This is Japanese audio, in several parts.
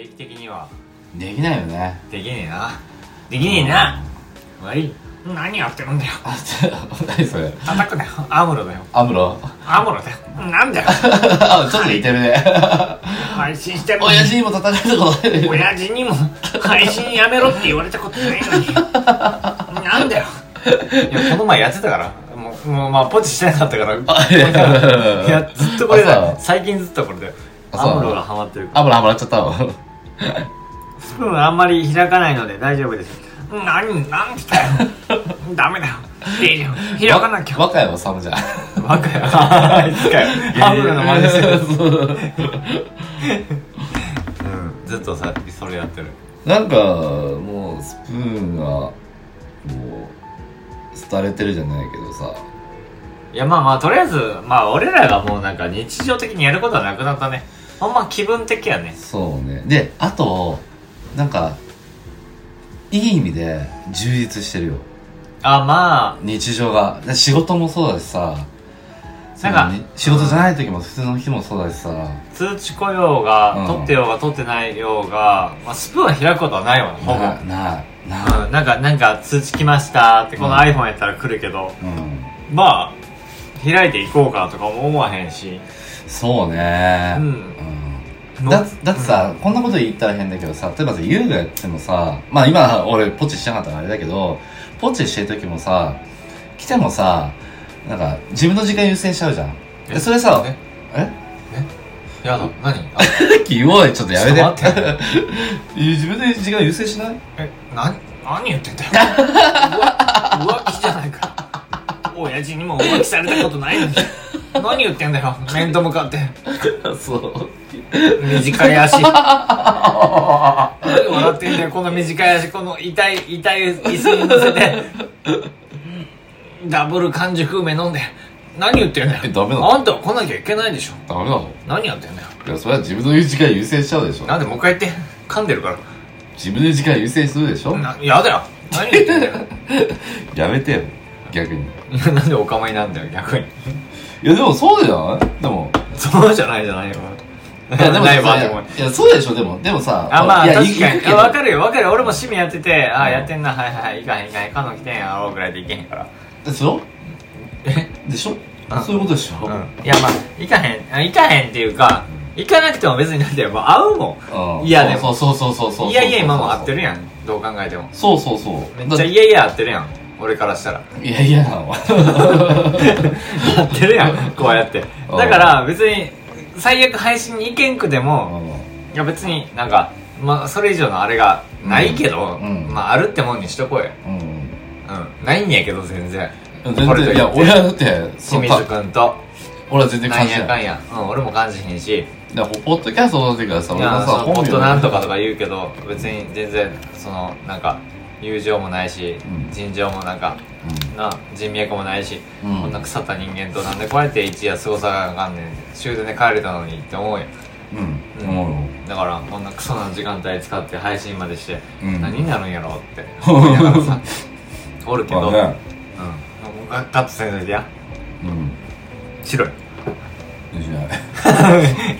定期的には。できないよね。できねえな。できねえな。悪い。何やってるんだよ。あ何それ。叩くなよ。アムロだよ。アムロ？アムロだよ。なんだよ。あちょっと似てるね。配信してるの親父にも叩かれたことない親父にも配信やめろって言われたことないのに。なんだよ。いやこの前やってたから。もうもうまあポチしてなかったから。あいや。ずっとこれだ。最近ずっとこれだよ。アムロがハマってるアムロハマっちゃったの？スプーンあんまり開かないので大丈夫です。何なんだよ ダメだ。よいいよ。開かなきゃ。若山さんじゃん。バカやあいつかよ。アムロの真似してるうん。ずっとさそれやってる。なんかもうスプーンがもう廃れてるじゃないけどさ。いやまあまあとりあえずまあ俺らがもうなんか日常的にやることはなくなったねほんま気分的やね。そうね。であとなんかいい意味で充実してるよ。あま日常が。で仕事もそうだしさ。なんか仕事じゃない時も普通の日もそうだしさ。あ通知来ようが、うん。取ってようが取ってないようが、まあ、スプーンは開くことはないわほぼ。なな。いなうん、なんかなんか通知来ましたってこのうん iPhone やったら来るけど、うん。まあ開いていこうかとかも思わへんしそうね。うん。うん。だだってさ、こんなこと言ったら変だけどさ例えばさ優がやってもさまあ今俺ポチしなかったからあれだけどポチしてる時もさ来てもさなんか自分の時間優先しちゃうじゃん。え？でそれさえ？え？やだ何？あ弱いちょっとやめて。ちょっと待って。自分で時間優先しない？えな何言ってんだよ。浮 浮気じゃないか親父にも浮気されたことないのに 何言ってんだよ面と向かって。そう。短い足。何笑ってんだよこの短い足この痛い痛い椅子に乗せて。ダブル完熟梅飲んで。何言ってんだよ。えダメなのあんたは来なきゃいけないでしょ。ダメなの何やってんだよ。いやそれは自分の時間優先しちゃうでしょ。なんでもう一回言って噛んでるから。自分の時間優先するでしょ。なやだよ。何言ってんだよ。やめてよ逆に。なんでお構いなんだよ逆にいやでもそうじゃない？でも。そうじゃないじゃないよ。いやでもないわでもさいやそうでしょでも。でもさあまあ確かに。分かるよ。分かるよ。俺も趣味やっててああやってんな。はいはい。いかへんいかへん。カノ来てんやろうぐらいでいけへんから。でしょ？え？でしょ？あそういうことでしょ？うん。いやまあ行かへん。あ行かへんっていうか行かなくても別になんてもう会うもうん。いやでも。そうそうそうそうそうんいやいや今も会ってるやん。どう考えても。そうそうそう。めっちゃいやいや会ってるやん俺からしたら。いやいや。なの会ってるやんこうやって。うん。だから別に最悪配信に行けんくてもいや別になんかまあそれ以上のあれがないけど、うん。うん。まああるってもんにしとこうよ。うん。うん。ないんやけど全然。全然いや俺はだって清水君と。俺は全然感じない。やかんや、うん、俺も感じへんし。だからポッドキャストの時からさい俺もさポットなんとかとかか言うけど別に全然そのなんか友情もないし、うん。尋常もなんかな人脈もないし、うん。こんな腐った人間となんでこうやって一夜過ごさなあかんねん。終電で帰れたのにって思うようん。うん。思うよ。だからこんなクソな時間帯使って配信までして、うん。何になるんやろうって。思いながらさおるけど、まあね。うん。カットせんといてや。うん。白い。いいじゃない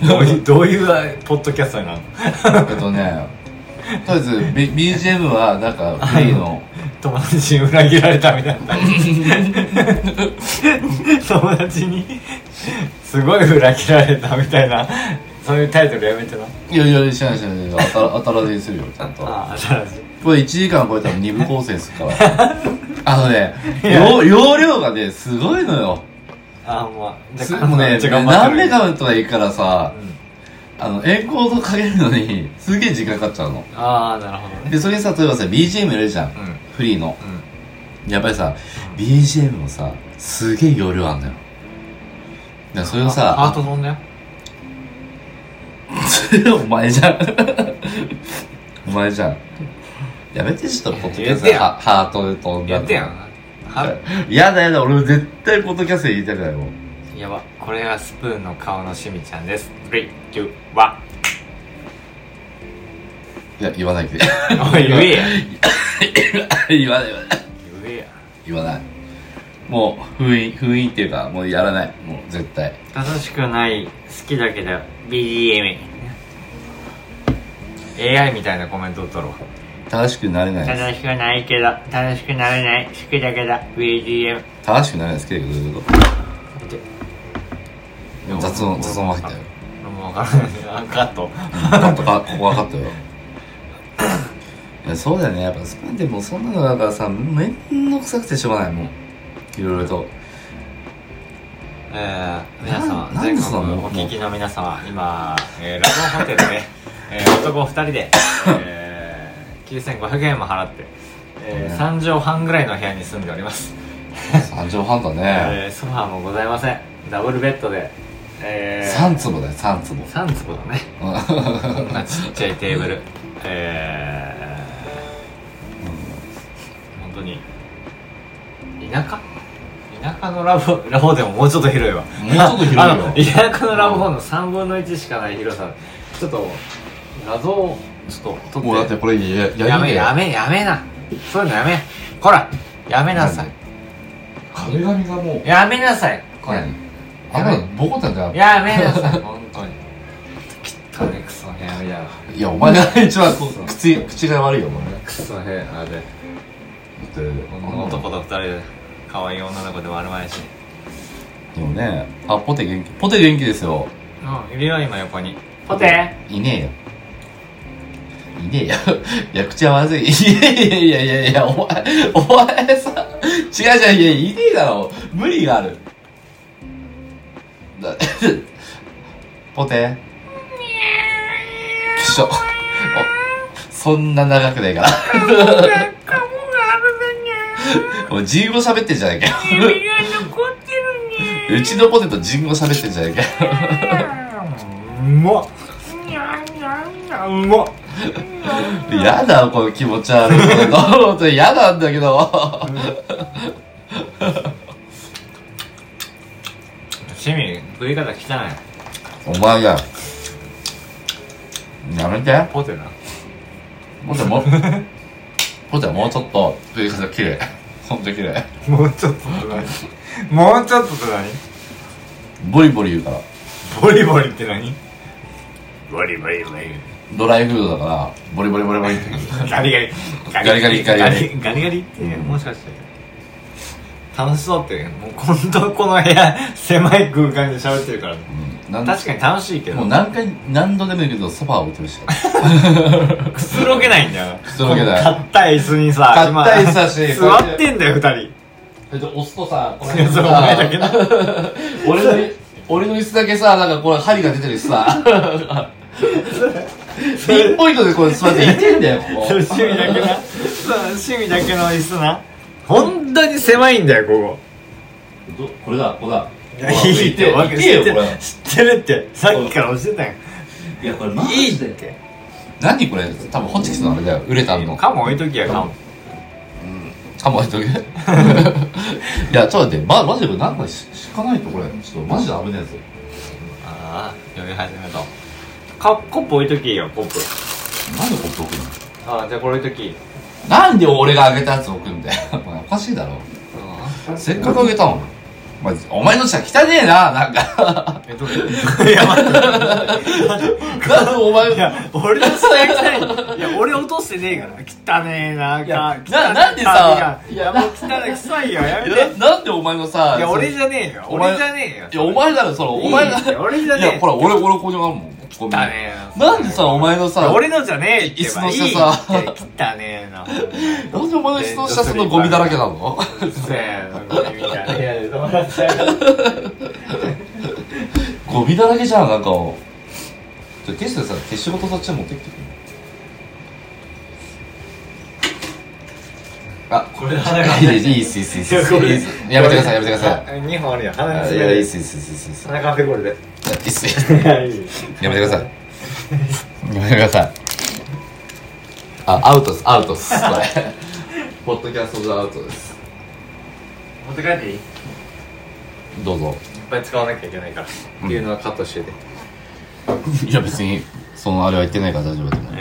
どういうどういうポッドキャストになるの？えっとねとりあえず、B、BGM はなんかフリーの。友達に裏切られたみたいな。友達にすごい裏切られたみたいな。そういうタイトルやめてな。いやいやしないしないらずにするよちゃんと。ああ新しいこれ1時間超えたら2部構成するから。あのね容容量がねすごいのよ。ああもうすもうね何メるガとかいいからさうんあのエンコードかけるのにすげえ時間かかっちゃうの。ああなるほどね。でそれにさ例えばさ BGM 入れるじゃん。うん。フリーの。うん。やっぱりさ BGM もさすげえ容量あんのよ。だそれをハーさト飛んだよお前じゃん。お前じゃん。やめてちょっとポッドキャストハハートで飛んだやってや。んはやだやだ俺絶対ポッドキャストで言いたくないもんやば。これがスプーンの顔のしみちゃんです。3、2、1いや言わないで。おい言えや。言わない言わない。言えや。言わない。もう封印封印っていうかもうやらない。もう絶対。楽しくない好きだけど BGM い AI みたいなコメントを取ろう。正しくなれない。です楽しくないけど楽しくなれない好きだけど BGM 正しくなれないですけどどういうこと？雑音雑音は入ったよもう分からない。あカット。なんとかここ分かったよ。いやそうだよね。やっぱそれでもそんなのだからさめんどくさくてしょうがないもん。いろいろと。えー、皆様な全国なんでそんなもうお聞きの皆様今、えー、ラブホテルで、えー、男2人で、えー、9500円も払って、えー、3畳半ぐらいの部屋に住んでおります、3畳半だね。えー、ソファーもございません。ダブルベッドで、えー、3坪だよ3坪。3坪だね。こんなちっちゃいテーブル。えー、本当に。田舎？田舎のラブラブでももうちょっと広いわ。もうちょっと広いよ。田舎のラブホの3分の1しかない広さ。ちょっと画像をちょっと撮って。もうだってこれやややめりやめやめな。そういうのやめ。こらやめなさい。壁紙がもう。やめなさい。これ。あんなのボコったんじゃんやめなさい。本当に。汚ねクソ部屋みたいないやお前が一番口口が悪いよお前。だクソ部屋で。って男と二人で可愛い女の子でもあるまいし。でもねあポテ元気。ポテ元気ですよ。うんいるよ今横に。ポテ？いねえよ。いねえよ。いや口はまずい。いやいやいやいやいやお前お前さ違う違ういやいねえだろ。無理がある。だ ポテ？きしょおそんな長くないから。お前人語喋ってんじゃないかよ。うちのポテト人語喋ってんじゃないかよ。うまっ。うまっやだこの気持ち悪いポテト本当に嫌なん。だけど趣味食い方汚い。お前がやめて。ポテなポテも ポテはもうちょっと食い方綺麗。ほんと綺麗。もうちょっとって何？もうちょっとって何？ボリボリ言うから。ボリボリって何？ボリボリボリ。ドライフードだからボリボリボリボリって言う。ガリガリ。ガリガリガリガリ。ガリガリってねもしかして楽しそうってもう本当この部屋狭い空間で喋ってるから。うん。確かに楽しいけど。もう何回何度でもいいけどソファー置いてるし。くつろげないんだよ。くつろげない。硬い椅子にさ硬い椅子だし今座ってんだよ二人。それで押すとさこいやそうお前だけな 俺の俺の椅子だけさなんかこれ針が出てるしさ。ピンポイントでこれ座っていてんだよここ趣味だけな。趣味だけの椅子な。本当に狭いんだよこどこれだここだ。こいやいいってわけよこれ知ってるってさっきから教えたよ。いやこれいいって。何これ？多分ホチキスのあれだよ。ウレタンのカモ置いときやカモかも置いとけ いやちょっと待って。まマジでこれなんかし敷かないとこれ。ちょっとマジで危ねえぞ。ああ読み始めたカコップ置いときよコップ。なんでここ置くの？ああじゃあこれ置いときなんで俺があげたやつ置くんだよ。おかしいだろ。せっかくあげたのお前お前の下汚ねえななんか。えどれいや待って。なんでお前いや俺の下が汚いいや俺落としてねえから汚ねえないや汚いなな。んでさいやもう汚い臭いよやめて。なんでお前のさいや俺じゃねえよ。俺じゃねえよいやお前だろそのお前が俺じゃねえいやほら俺俺ここにあるもん汚ねえよなんでさお前のさ俺のじゃねえ椅子の下さ。汚ねえな。なんでお前の人の下そのゴミだらけなの？うっせえなゴミみたいな部屋でゴミだらけじゃんなんかちょティッシュでさ消しゴトそっちに持ってきてくれあこれで鼻がいいですいいですいいです。いいですやめてくださいやめてください。2本あるよ鼻あにいやいいっすいいっすいいっす。いい。っす鼻カフェこれで。いいっすやいいやめてください。やめてください。あアウトですアウトです。これポッドキャストでアウトです。持って帰っていい？いっどうぞ。ぱい使わなきゃいけないから。っていうのはカットしてて。いや別にそのあれは言ってないから大丈夫だと思う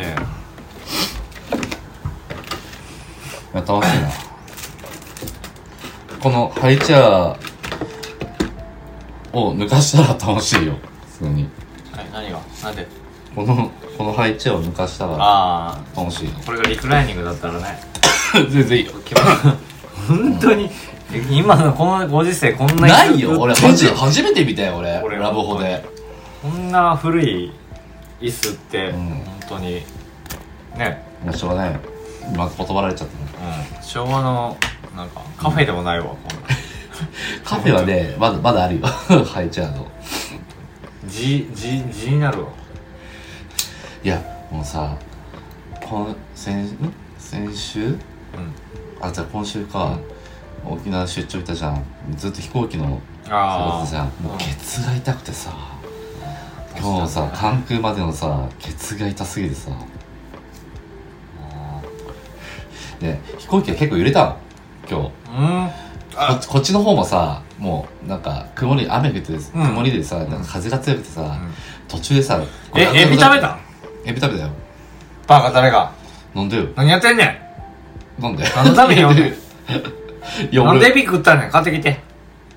や楽しいな。このハイチャーを抜かしたら楽しいよ。普通に。えはい何が？なんで？このこの配置を抜かしたらあ楽しいあこれがリクライニングだったらね。全然いいよ。気持ち本当に？え今のこのご時世こんなないよ。俺マジでこ初めて見たよ俺。俺ラブホで。んな古い椅子って、うん。本当にね。もうしょうがないよ今断られちゃったねうん。昭和のなんかカフェでもないわこんな。カフェはねまだまだあるよ。配置あるの。字字字になるわ。いやもうさこの先ん？先週？うん。あじゃあ今週か、沖縄出張行ったじゃん。ずっと飛行機の生あ活じゃん。もうケツが痛くてさ。今日のさ関空までのさケツが痛すぎてさで飛行機が結構揺れたの今日。うん。こっちこっちの方もさもうなんか曇り雨降ってて曇りでさ、なんか風が強くてさ、途中でさえエビ食べた？エビ食べたよ。バカ誰が？飲んでよ。何やってんね飲んで。何のために飲んで？んいや俺んなんでエビ食ったねん？買ってきて。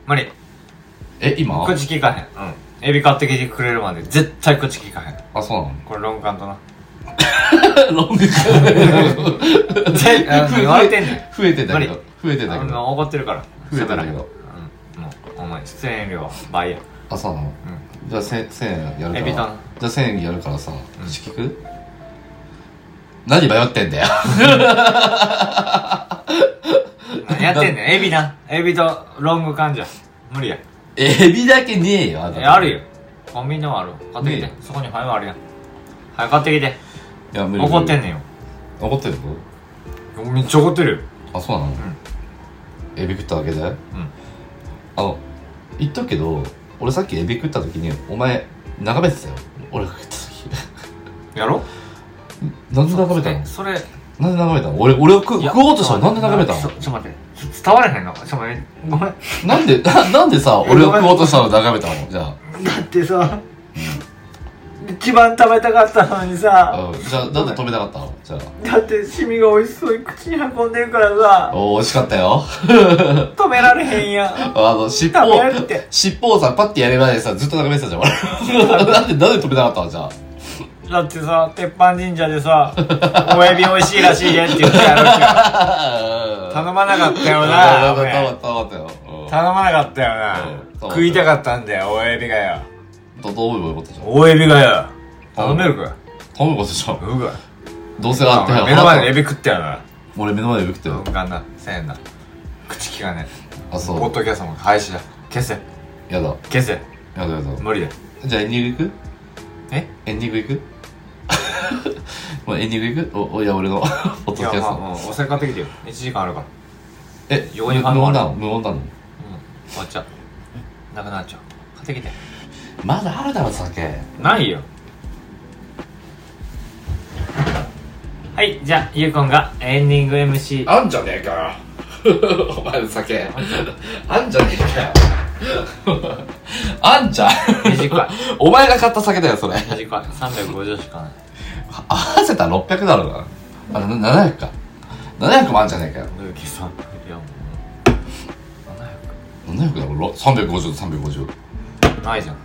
無理え今？口聞かへん。うん。エビ買ってきてくれるまで絶対口聞かへん。あそうなの？これロングカントなロングぜあ 言われてんねん。増えてたけど。無増えてたけど。怒ってるから。増えてたけど。うん。もうお前出演料は倍や。あそうなの？うじゃあ1000 1000円やるから。エビタン。じゃあ1000円やるからさ。うん。聞く？何迷ってんだよ。何やってんねん。エビな。エビとロング缶じゃ無理や。エビだけねえよああるよ。コンビニでもある。買ってきて。ねそこにファイルあるやん。はい買ってきていや無理怒ってんねんよ。怒ってる？のめっちゃ怒ってるよ。あそうなの？エビ食っただけで？うん。あの言っとくけど俺さっきエビ食った時にお前眺めてたよ。俺が食った時。やろなんで眺めたの？えそれなんで眺めたの？俺俺を食いや食おうとしたらなんで眺めたの？ちょちょっと待って。ちょ伝わらへんの？ちょっと待って。ごめん。なんでな なんでさ俺を食おうとしたの眺めたの？じゃあ。だってさ一番食べたかったのにさ。うん。じゃあなんで止めなかったの？じゃだってシミが美味しそうに口に運んでるからさ。あお美味しかったよ。止められへんやん。あの尻食べられ尾て。尻尾をさパッてやるまでさずっと眺めてたじゃん。俺 なんでなんで止めなかったの？じゃあ。だってさ鉄板神社でさおエビ美味しいらしいでって言ってやるから 頼まなかったよな。頼俺ま頼まったよ。うん。頼まなかったよな。うん。食いたかったんだよおエビがよどどう思えばよかったじゃんおエビがよ頼めるか頼むことじゃんう？がどうせあって目の前でエビ食ってやるな俺目の前でエビ食ってるう。んがんな。せんな。口利かねあそポッうドキャストも廃止だ。消せ。やだ。消せ。やだやだ。無理だじゃあエンディング行く？え？エンディング行く？もうエンディング行く？おおいや俺の ポッドいやキャスト。まあもうお酒買ってきてよ。1時間あるから。え無ファンもある音なの？無音なの？うん。終わっちゃう。なくなっちゃう。買ってきてまだあるだろ酒？ないよ。はいじゃあゆうこんがエンディング MC あんじゃねえか。よ お前の酒。あんじゃねえかよ。あんじゃん。短い。お前が買った酒だよそれ。短い。350しかない。合わせたら600だろうな。あれな700か。700もあんじゃねえかよ。計算いやもう。700だろ350と350 700ないじゃん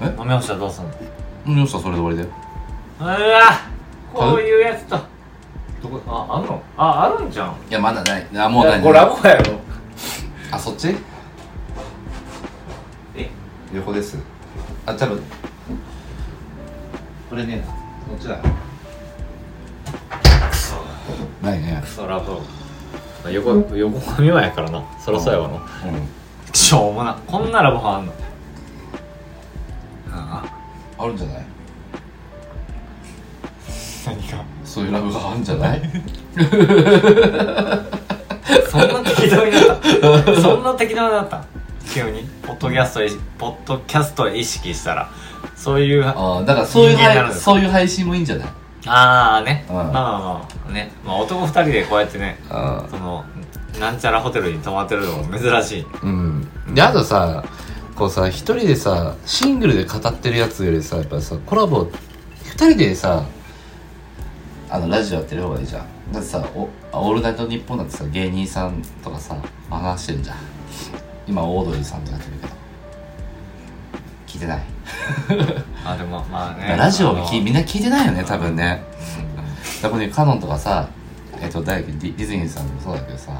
え？飲み干したらどうすんの？うんよっしゃそれで終わりだよ。うわ！こういうやつと。どこ？ああんの？ああるんじゃん。いやまだない。あもうない。これラボやろ。あそっち？え？横です。あ多分これねこっちだ。ないね。クソラボ横横髪はやからな。そりゃそうやわな。うん。しょうもな。こんなラボあんの？ああるんじゃない？何かそういうラブがあるんじゃない？そんな適当になった。そんな適当になった。急にポッドキャストいポッドキャストを意識したら。そういうあああだからそういう配そういう配信もいいんじゃない？あーね、うん。まあまあまあね、まあ、男二人でこうやってねあそのなんちゃらホテルに泊まってるのも珍しい。うん。であとさこうさ一人でさシングルで語ってるやつよりさやっぱさコラボ二人でさあのラジオやってる方がいいじゃん。だってさ「おオールナイトニッポン」だってさ芸人さんとかさ話してるじゃん。今オードリーさんとやってるけど。聞いてない。あでもまあね。ラジオきみんな聞いてないよね多分ね。うん。だからここにカノンとかさえっと大学ディディズニーさんもそうだけどさ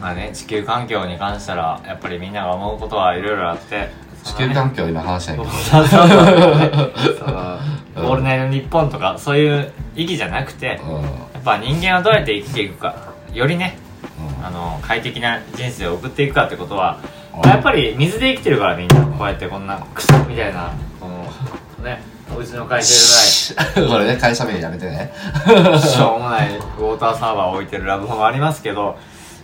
まあね地球環境に関したらやっぱりみんなが思うことはいろいろあって。地球環境今話しないけど。そうそうそう。オールナイトニッポンとかそういう意義じゃなくてうん。うんやっぱ人間はどうやって生きていくかよりねあの快適な人生を送っていくかってことはうん。やっぱり水で生きてるからみんなこうやってこんなクソみたいなこのねうちの会社 これね会社名やめてね。じゃないしょうもないウォーターサーバーを置いてるラブホもありますけど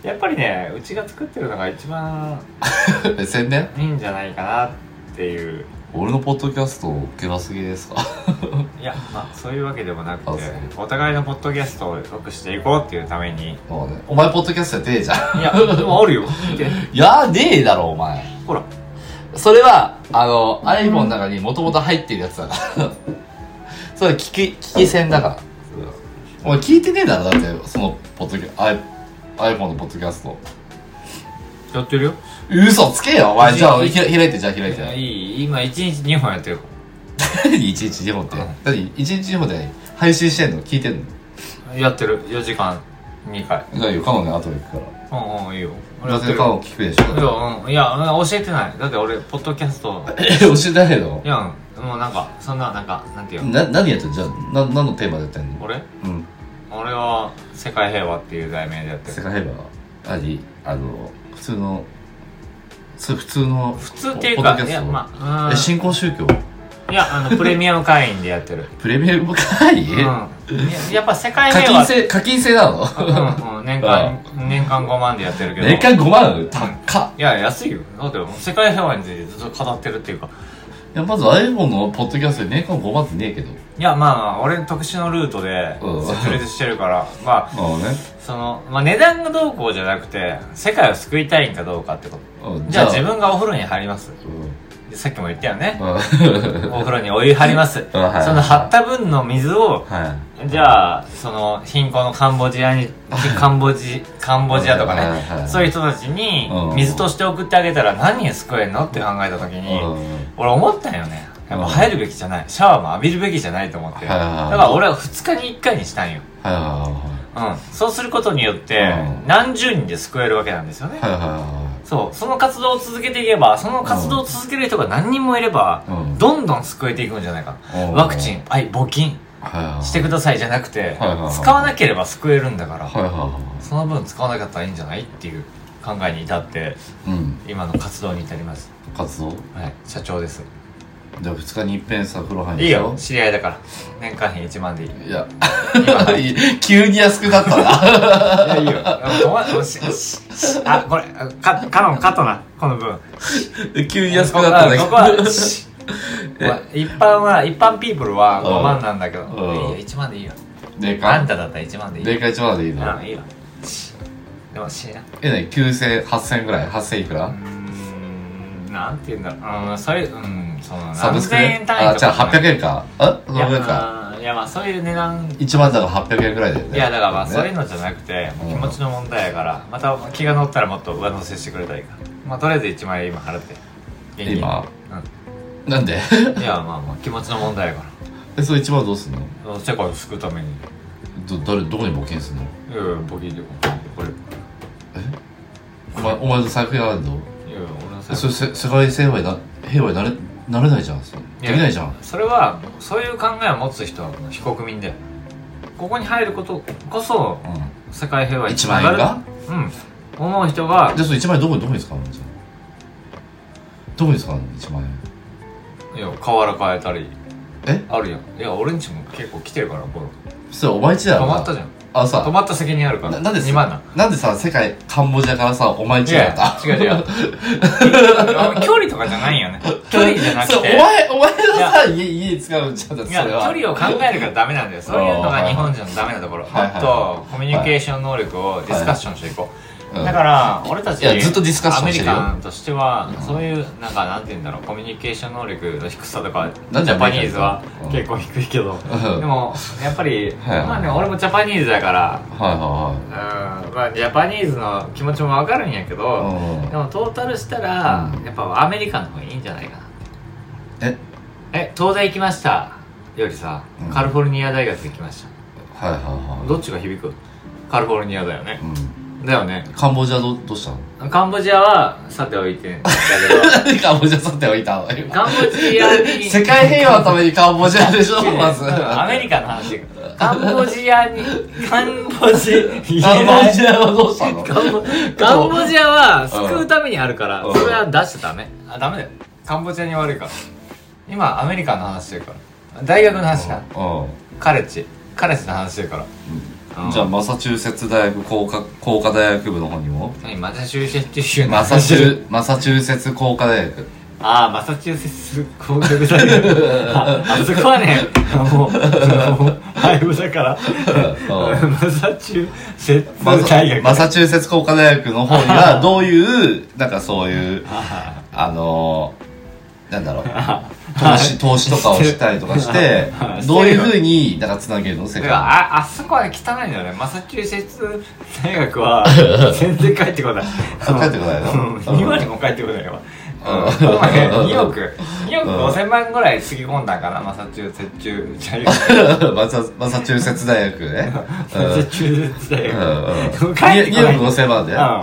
やっぱりねうちが作ってるのが一番 宣伝？いいんじゃないかなっていう。俺のポッドキャスト受けなすぎですか？いやまあそういうわけでもなくてお互いのポッドキャストを良くしていこうっていうために。もうね。お前ポッドキャストやってねえじゃん。いやでもあるよ。いやねえだろお前。ほら。それはあの iPhone の中にもともと入ってるやつだから。それ聞き聞き戦だから。お前聞いてねえだろだってそのポッドキャ i- iPhone のポッドキャスト。やってるよ。嘘つけよ。お前いじゃあいひら開いてじゃあ開いいやていい。今1日2本やってる何1日2本って？うん。何？1日2本で配信してんの？聞いてんの？やってる。4時間2回。何よ。カノンね後で行くかうんうんいいよ。らだってカノン聞くでしょ？いや,、うん、いやうん教えてない。だって俺ポッドキャスト。え 教えてないの？いやうん。もうなんかそんななんかなんていうの？な何やってんの？じゃあな何のテーマでやってんの？俺？うん俺は世界平和っていう題名でやってる。世界平和？何？あの普通の普普通の普通っていうかいやまあえ新興宗教？うんいやあのプレミアム会員でやってる。プレミアム会うん。いややっぱ世界課平和金制課金制なの？うんうん年間年間5万でやってるけど。年間5万？高っ。いや安いよ。だって世界平和についてずっと語ってるっていうか。いやまず iPhone のポッドキャストで年間5万ってねえけどいやまあまあ俺特殊のルートでうん。設立してるから。まあまあね。その、まあ、値段がどうこうじゃなくて世界を救いたいんかどうかってこと。うん。じゃあ自分がお風呂に入ります。さっきも言ったよね。うん。お風呂にお湯張ります。その張った分の水をはい。じゃあその貧困のカンボジアにカンボジカンボジアとかはいねそういう人たちにうん水として送ってあげたら何人救えんのって考えた時にうん。俺思ったんよねやっぱ入るべきじゃない。シャワーも浴びるべきじゃないと思ってだから俺は2日に1回にしたんよ。うん、そうすることによってうん。何十人で救えるわけなんですよね、そう。その活動を続けていけばその活動を続ける人が何人もいれば、うん。どんどん救えていくんじゃないか。うん。ワクチン。はい。募金。してくださいじゃなくて、使わなければ救えるんだから、その分使わなかったらいいんじゃないっていう考えに至っていうん。今の活動に至ります。活動？はい。社長ですじゃあ2日に一遍さ風呂入るいいよ。知り合いだから。年間費1万でいい。いや。今 急に安くなったな。いやいいよ。あこれかカノンカットなこの分。急に安くなったんだけどここは しまあ一般は一般ピープルはうん。5万なんだけど。いいうんよ1万でいいよ。年間あんただったら1万でいい年間1万でいいの？あいいよ。し。でもしなえね9000、8000ぐらい ?8000 いくら？うーんなんて言うんだろう。うんそれうんそのサブスクで円単位とかあ、じゃあ800円か。あ？そいやのぐらいか。いやまあそういう値段。1万だから800円ぐらいだよね。いやだからまあね。そういうのじゃなくてうん。気持ちの問題やからまた気が乗ったらもっと上乗せしてくれたらいいからまあとりあえず1万円今払って。現金。今？うなんで？んいやまあまあ気持ちの問題やかえ、それ1万どうすんの？ら世界を救うために。ど、誰、どこに募金すんの？いやいやでこれ。いお前、お前の財布やらんの？やいや俺のえそれせ世界平和にな、平和になれ、なれないじゃん。それ。できないじゃん。それはそういう考えを持つ人は非国民でここに入ることこそう世界平和ん。1につながる。万円がうん。思う人がじゃあそれ1万円どこに、どこに使うの？じゃあ。どこに使うの ?1 万円。いや瓦変えたり。え？あるやん。いや俺んちも結構来てるからこれそれお前んちだよな。止まったじゃんあ、止さ、まった責任あるから。ななんで2万な。なんでさ、世界、カンボジアからさ、お前んいちだったや違う違う。距離とかじゃないよね。距離じゃなくて。お前、お前のさ、家、家使うんじゃんだっていや距それは。離を考えるからダメなんだよ。そういうのが日本人のダメなところ。もはいはい。っとコミュニケーション能力をディスカッションしていこう、うんだから俺たちいやずっとディスカッションしてるよ。アメリカンとしてはそういうなんかなんて言うんだろうコミュニケーション能力の低さとかジャパニーズはうん結構低いけど。うん。でもやっぱりはいはい。まあね俺もジャパニーズだからはいはうん。まあジャパニーズの気持ちもわかるんやけいど。でもトータルしたらうん。やっぱアメリカの方がいいんじゃないかな。え？え東大行きました。よりさ、うん。カリフォルニア大学行きました。はいはいはい。どっちが響く？カリフォルニアだよね。うんだよね。カンボジアどどうしたの？カンボジアはさておいて。んだけカンボジア去っておいたのどカンボジアに。世界平和のためにカンボジアでしょまず。アメリカの話。カンボジアにカンボジカンボジアはどうしたの？カンボ カンボジアは救うためにあるからうん。それは出しちゃダメ。あダメだよ。カンボジアに悪いから。今アメリカの話してるから。大学の話か。うん。カレッジ。カレッジの話してるから。うんじゃあマサチューセッツ大学工科工科大学部の方にも？何マサチューセッツ州の？マサチュマサチューセッツ工科大学。ああマサチューセッツ工学大学。ああそこはねもう廃部だから。うん。マサチューセッマツ大学。マサチューセッツ工科大学の方にはどういうなんかそういうああのー、なんだろう 投資投資とかをしたりとかしてどういうふうになんかつなげるの？世あ界ああそこはね汚いんだよね。マサチューセッツ大学は 全然帰ってこない。あ帰ってこないの？うん。今にも帰ってこないわ。うん。うん。この前2億。2億5000万ぐらいつぎ込んだかな マサチューセッツ大学マサ マサチューセッツ大学ねマサチューセッツ大うん。学うん。帰ってこない。2億5000万で？うん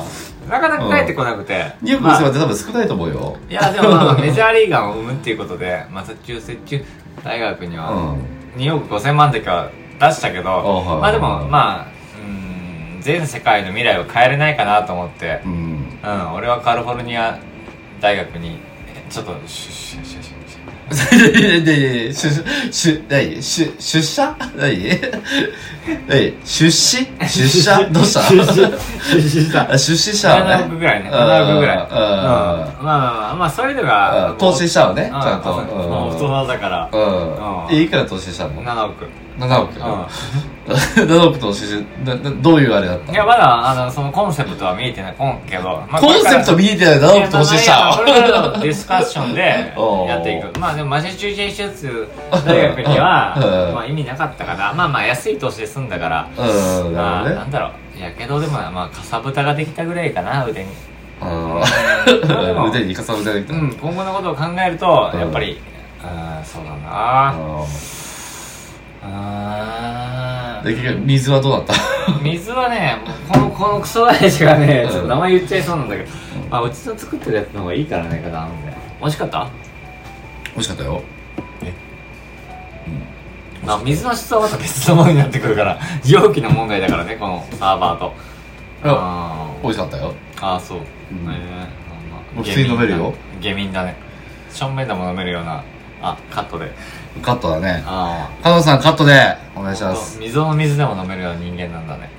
なかなか帰ってこなくて、2億まあ5000万って多分少ないと思うよ。いやでもまあメジャーリーガーを生むっていうことでマサチューセッツ大学にうはん2億5000万だけは出したけど、はい。まあでもまあうん全世界の未来を変えれないかなと思ってうん。うん俺はカリフォルニア大学にえちょっとシュッシュッシュッシュッシュッで出出何出出社。何何出資出社。どうした出資したあ出資したのね7億ぐらいね7億ぐらいうんまあまあまあまあそういうのが投資したわねちゃんともう大人だからうんうんえいくら投資したの7億7億う7億投資どういうあれだった？んいやまだあのそのコンセプトは見えてないこんけど、まあコンセプト見えてない7億投資したこれからのディスカッションで やっていく。まあでもマサチューセッツ大学には うん。まあ意味なかったからまあまあ安い投資で済んだからうんまあね。なんだろう。やけどでもまあかさぶたができたぐらいかな腕に。うん。腕にかさぶたできた。うん今後のことを考えるとうんやっぱりうん。そうだなああー。で結局水はどうだった？水はねこのこのクソ親父がねうん。ちょっと名前言っちゃいそうなんだけど、まあうちの作ってるやつの方がいいからねかなので美味しかった？美味しかったよ。まあ水の質はまた別のものになってくるから容器の問題だからねこのサーバーと。あ美味しかったよ。あーそう、ん。ええまあ普通に飲めるよ。下民だね。しょんべんでも飲めるようなあカットで。カットだね。ああ。加藤さんカットでお願いします。溝の水でも飲めるような人間なんだね。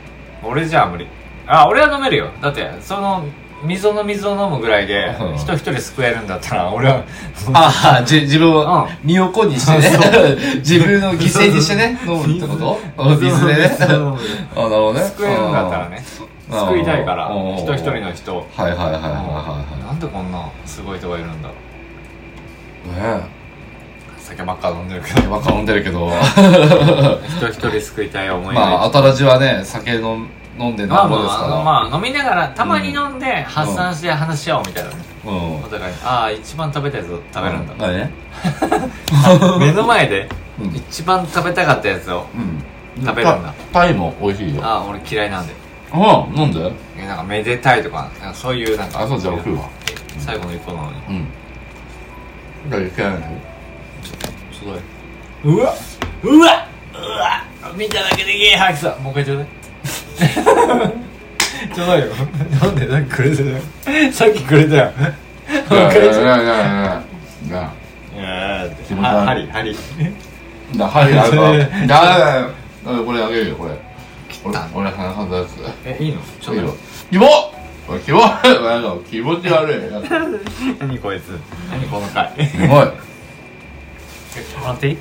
俺じゃあ無理。あ俺は飲めるよ。だってその溝の水を飲むぐらいでうん。人一人救えるんだったら俺はああじ自分をうん。身を粉にしてね。自分を犠牲にしてね飲むってこと？うん水でね。あなるほどね。救えるんだったらね。うん。救いたいからうん。人一人の人を。はいはいはいはいはいはなんでこんなすごい人がいるんだいね酒ばっか飲んでるけえどばっか飲んでるけど。人一人救いたい思いまあが新地はね酒飲飲んでまあなんぼですから。まあまあ飲みながらたまに飲んで発散して話し合おうみたいなねうんお互いにああ一番食べたやつを食べるんだ何ね目の前でうん一番食べたかったやつをうん食べるんだタタイも美味しいよああ俺嫌いなんであなんでえなんかめでたいとかなんかそういうなんかあそうじゃあ食うわ最後の一個なのにうんじゃあいけないのすごい。うわうわうわ見ただけでゲー吐きそうもう一回ちょうだい。ちょうだいよ。なんでさっきくれたよ。さっきくれたよ。もう一回ちょうだいなななないやー気持ち悪針針。なはいあるか だだこれあげるよこれ。俺た。俺鼻かんだやつえいいの？ちょうだい。キモ気持ち悪いなんか何こいつ。何この回。キモいもらって。い い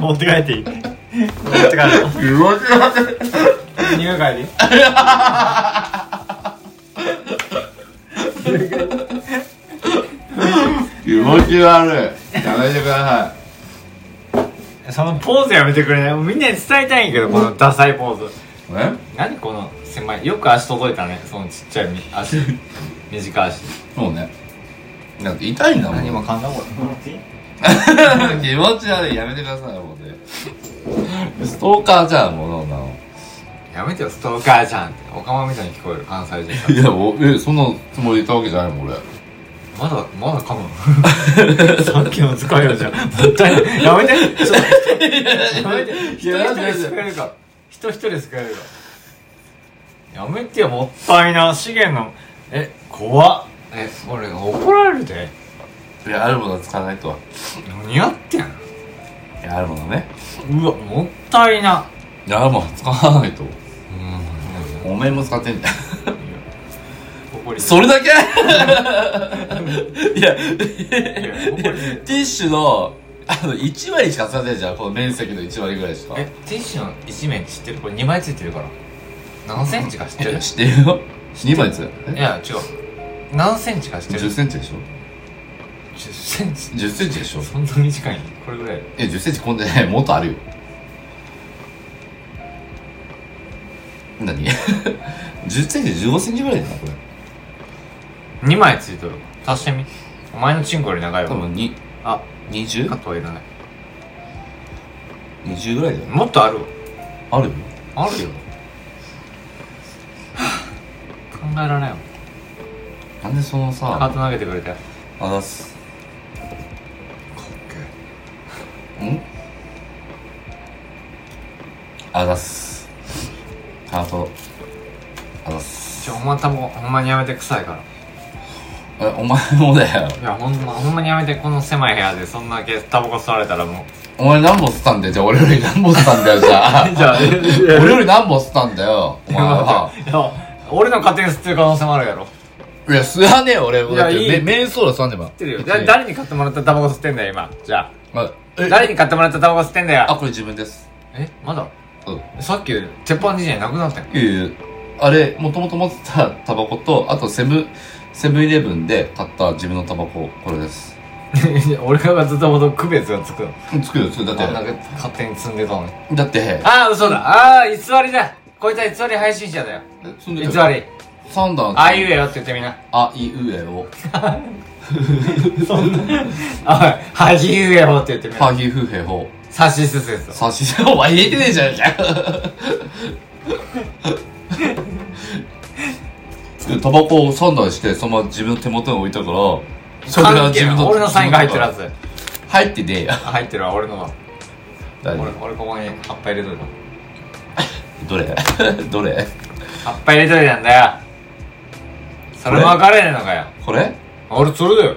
持って帰っていい？持って帰る気持ち悪い匂い嗅いでいい気持ち悪い。やめてくださそのポーズやめてくれない？みんなに伝えたいんやけどこのダサいポーズ。いえ？何この狭い？よく足届いたね。そのちっちゃいみ足。短い足。そうねなんか痛いんだもん。何も噛んだこれ気持ち悪い。やめてくださいもうね。ストーカーじゃんもうなの。やめてよストーカーじゃんっておかまみたいに聞こえる関西人いやおえそんなつもりで言ったわけじゃないもん俺。まだまだ噛むさっきの使いよじゃん。もったいないやめて。ちょっとやめて。一人一人救えるか。人一人救えるか。やめてよもったいな。資源の。え怖っえ俺怒られるで。いやあるものは使わないと。何やってんいやあるものね。うわもったいな。いやあるものは使わないと。うん。おめえも使ってんじゃん。それだけ？いやティッシュのあの1割しか使ってないじゃん。この面積の1割ぐらいしか。えティッシュの一面知ってる？これ2枚ついてるから。何センチか知ってる？え知ってるよ。2枚つ。いや違う何センチか知ってる？10センチでしょ。10センチ。10センチでしょ。そんな短い？これぐらい？え10センチこんでないもっとあるよ。何 ?10 センチ15センチぐらいだなこれ。2枚ついとる。足してみ。お前のチンコより長いわ。多分にあ 20?20 カットはいらない。ぐらいだよ。もっとあるわ。あるよ。あるよ。考えられんわなんでそのさハート投げてくれてあざっす。ん？あざっす。ハート。あざっす。ちょほんまタバコほんまにやめて臭いから。えお前もだよ。いやほんまほんまにやめてこの狭い部屋でそんだけタバコ吸われたらもう。お前何本吸ったんだよ？じゃあ俺より何本吸ったんだよじゃあ。じゃあ 俺より何本吸ったんだよお前は。いや俺の勝手に吸ってる可能性もあるやろいや吸わねえよ俺いやいい。メメンソーダ吸わねえば。吸ってるよ。だ誰に買ってもらったタバコ吸ってんだよ今。じゃあ。誰に買ってもらったタバコ吸ってんだよ。あこれ自分です。え？まだ？うん。さっき鉄板時代なくなったんいやいやあれもともと持ってたタバコとあとセブンセブンイレブンで買った自分のタバコこれです。俺がずっともと区別がつくの。つくよつくだあんだけって勝手に積んでたのに。だってああ嘘だ。ああ偽りだ。こいつは偽り配信者だよ。偽そんでり三段あいうえよって言ってみな。あいうえお。あはぎうえよって言ってみな。ハギフヘホさしすせそさしお前入れてねえじゃん。じゃんタバコを三段してそのまま自分の手元に置いたからそれが関係ない。俺のサインが入ってるはず。入ってねえや。あ入ってるわ。俺のだ誰俺俺ここに葉っぱ入れといたどれ？どれ？葉っぱ入れといたんだよそれも分かれねえのかよ。これ？俺それだよ。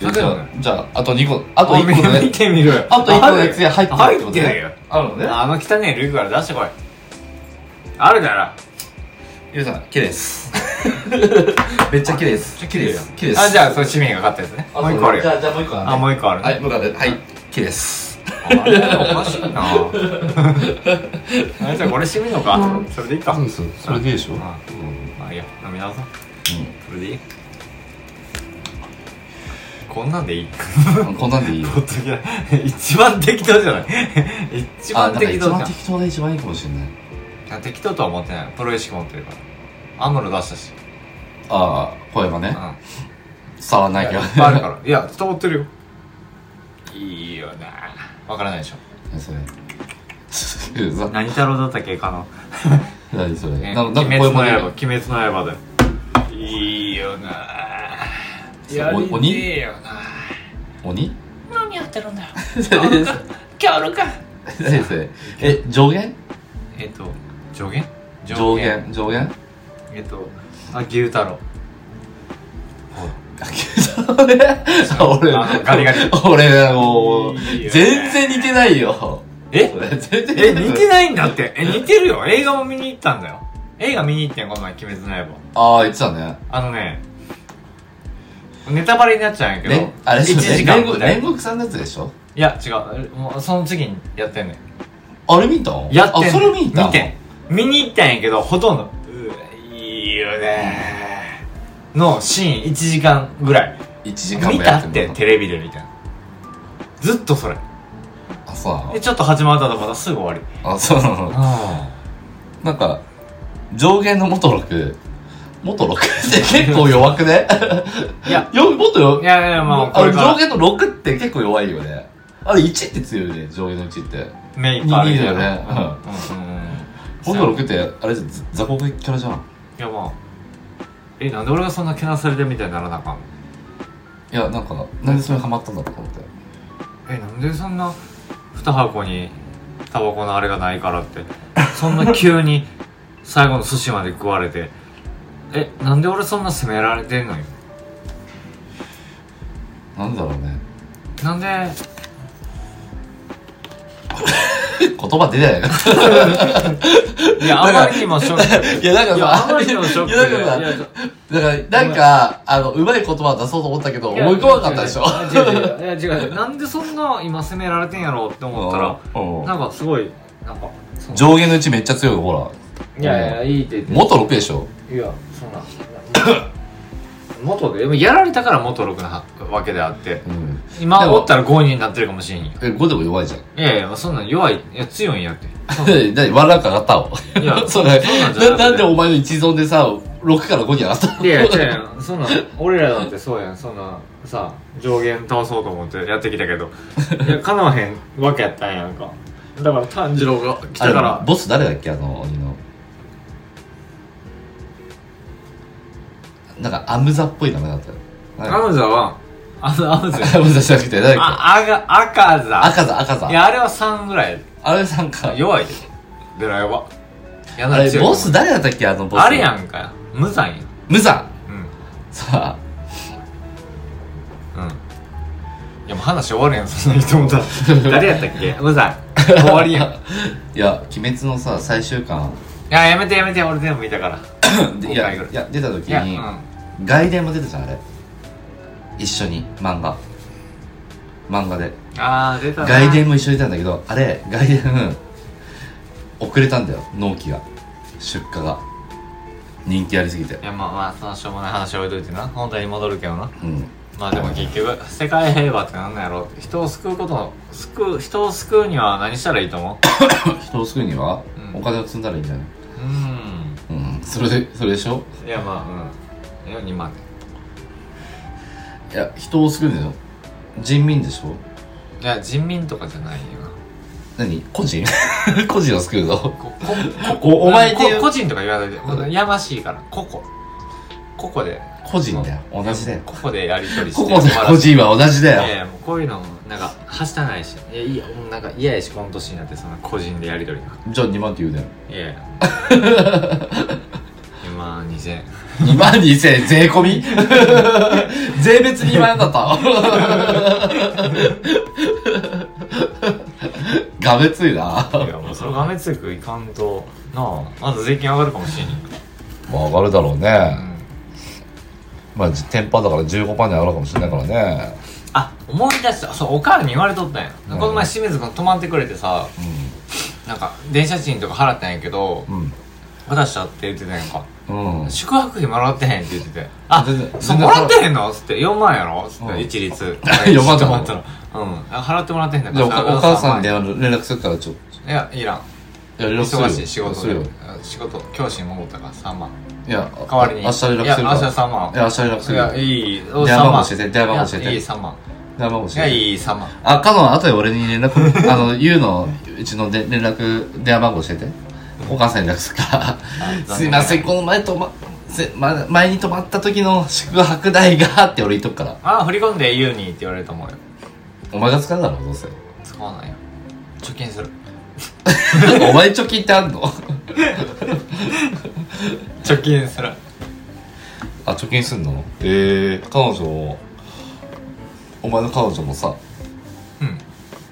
それだじゃよねあじゃああと2個あと1個の見ねてみろよ。あと1個のやつに入ってる入ってことね。ってるよ。あるのね。あの汚ねえルーから出してこい。あるから皆さん綺麗です。めっちゃ綺麗です。綺麗です綺麗です。あじゃあそれ市民が買ったやつね。もう一個あるよ。じゃあじゃあもう一個あもう一個あるはいもう一個あるはい綺麗です。あれおかしいな。あじゃあこれ締めるのか。それでいいか。そうそうそれでいいでしょ。ああいいや飲み直そう。それでいい？こんなんでいい？う んこんなんでいいよ。一番適当じゃない？一番あなんか一適当じゃん番適当で一番いいかもしれない。いや適当とは思ってない。プロ意識持ってるから。アムロ出したし。ああ声がね。うん。伝わらないけど。いっぱいあるから。いや伝わってるよ。いいよな。わからないでしょ。それ。さ何太郎だったっけかの何それ。ねなんか鬼滅の刃鬼滅の刃で。いいよな。やりて鬼えよな。鬼？何やってるんだよ。何今日るか。それ。え上限？えっと上限？上限。上限。えっとあ牛太郎。俺あのガリガリ。俺もう全然似てないよえ？全然え似てないんだって。え似てるよ。映画も見に行ったんだよ。映画見に行ってんこの前鬼滅の刃。ああ言ってたね。あのねネタバレになっちゃうんやけどれあれ1時間煉獄みたいな。煉獄さんのやつでしょ？いや違う。もうその次にやってんねん。あれ見たんやってんねん。あそれ見に行った見てん。見に行ったんやけどほとんどうわいいよね。のシーン1時間ぐらい。1時間見もやってんの？たってテレビでみたいなずっとそれあそうなの？でちょっと始まったとまたすぐ終わり。あそうなの？あなんか上限の元録元6って結構弱くね？いや。よ、もっとよ？い、やいやまああれ上限の6って結構弱いよね。あれ1って強いよね、上限の1って。目いっぱいあるけどいいよね。うんうんうん元6って、あれじゃ、雑魚キャラじゃん。いやまあ。えなんで俺がそんなけなされてるみたいにならなあかんの？いや、なんか、なんでそれハマったんだと思って。えなんでそんな2箱にタバコのあれがないからって。そんな急に最後の寿司まで食われて。えなんで俺そんな責められてんのよ。なんでだろうね。なんで 言葉出ないよ。いやあまりにもショック。いや、なんかいやあさ、まりにもショックいや、なんかさ、いやだから、なんか、あの、うまい言葉出そうと思ったけど、思い込まなかったでしょ。いや違う違ういや違うなんでそんな今責められてんやろうって思ったらうん。なんかすごいなんかその。上限のうちめっちゃ強いよ、ほら。いやいやいいって言って。元6でしょ。いやそんな元でやられたから元6なわけであってうん。今おったら5人になってるかもしれんよ。え、5でも弱いじゃん。いやいやそんなん弱いいや強いんやって。そんえ、なに、ワンランク上がったの？いや それ、ななんでお前の一存でさ、6から5に上がったの？いや違うやんそんなん俺らだってそうやん。そんなさ上限倒そうと思ってやってきたけど。いや叶わへんわけやったんやんか。だから炭治郎が来たからボス誰だっけ？あの、鬼の。なんか、アムザっぽい名前だったよ。アムザはあのアムザアムザじゃなくて、誰だっああが赤け座赤座、赤座。いやあれは3ぐらい。あれさんか。弱いで。ベラヤバやあれ、ボス誰だったっけ？あのボス。あれやんか。無残や。無惨。うん。さうん。いやもう話終わるやんそんな人もた 誰やったっけ？無残 終わりやん。いや、鬼滅のさ、最終巻。ややめてやめて俺全部見たから でいや、5回ぐらいいや、出た時いや、うに、ん、外伝も出たじゃん、あれ。一緒に、漫画。漫画で。ああ出たな外伝も一緒に出たんだけど、あれ、外伝、遅れたんだよ、納期が。出荷が。人気ありすぎてい。やまあまあそのしょうもない話置いといてな本題に戻るけどなうん。まあでも結局世界平和ってなんなんやろ人を救うことの救う人を救うには何したらいいと思 人を救うには、うんお金を積んだらいいんじゃない？ううん。うん。それで、それでしょ？いやまあうん。いや2万いや、人を救うんだよ。人民でしょ？いや人民とかじゃないよ。何？個人？個人を救うのここおお前っていう。こ個人とか言わないで。やましいから。個々。個々で。個人だよ。同じだよ。個々でやり取りして。個々と個人は同じだよ。いやいやもうこういうのもなんかはしたないしいやいやもうなんか嫌やしこの年になってその個人でやり取りがじゃあ2万って言うなよ。いやいや今2000円2万2000円税込み？税別2万円だった。がめついな。いやもうそれがめつくいかんとなあまず税金上がるかもしれんよまあ上がるだろううね。んまあ10%だから15%に上がるかもしれないからね。あ思い出した。そうおかんに言われとったんや、うん。この前清水君泊まってくれてさなんか電車賃とか払ったんやけどうん。渡したって言ってたやんか。うん。うん。宿泊費もらってへんって言ってて。あそうもらってへんの？つって4万やろ？つって、うん。一律。4万とか。泊まったらうん。あ払ってもらってへんだじゃあお母さんに連絡するからちょっと。やいらん。いや、連絡するよ。忙しい仕事で。仕事教師に戻ったから3万いや、代わりに明日連絡する。いや明日3万いや、明日連絡するよ。いやいい電話番号教えて電話番号教えていやいい3万電話番号教えていやいい3万あ、かの、後で俺に連絡、あの、ゆうの、うちので連絡、電話番号教えて。お母さんに連絡するから。すいません、この前とま、せま、前に泊まった時の宿泊代が、って俺言っとくから。あ振り込んで言うにって言われると思うよお前が使うだろ、どうせ。使わないよ貯金するお前貯金ってあんの？貯金する。あ、貯金すんの？ええー、彼女、お前の彼女もさ、うん。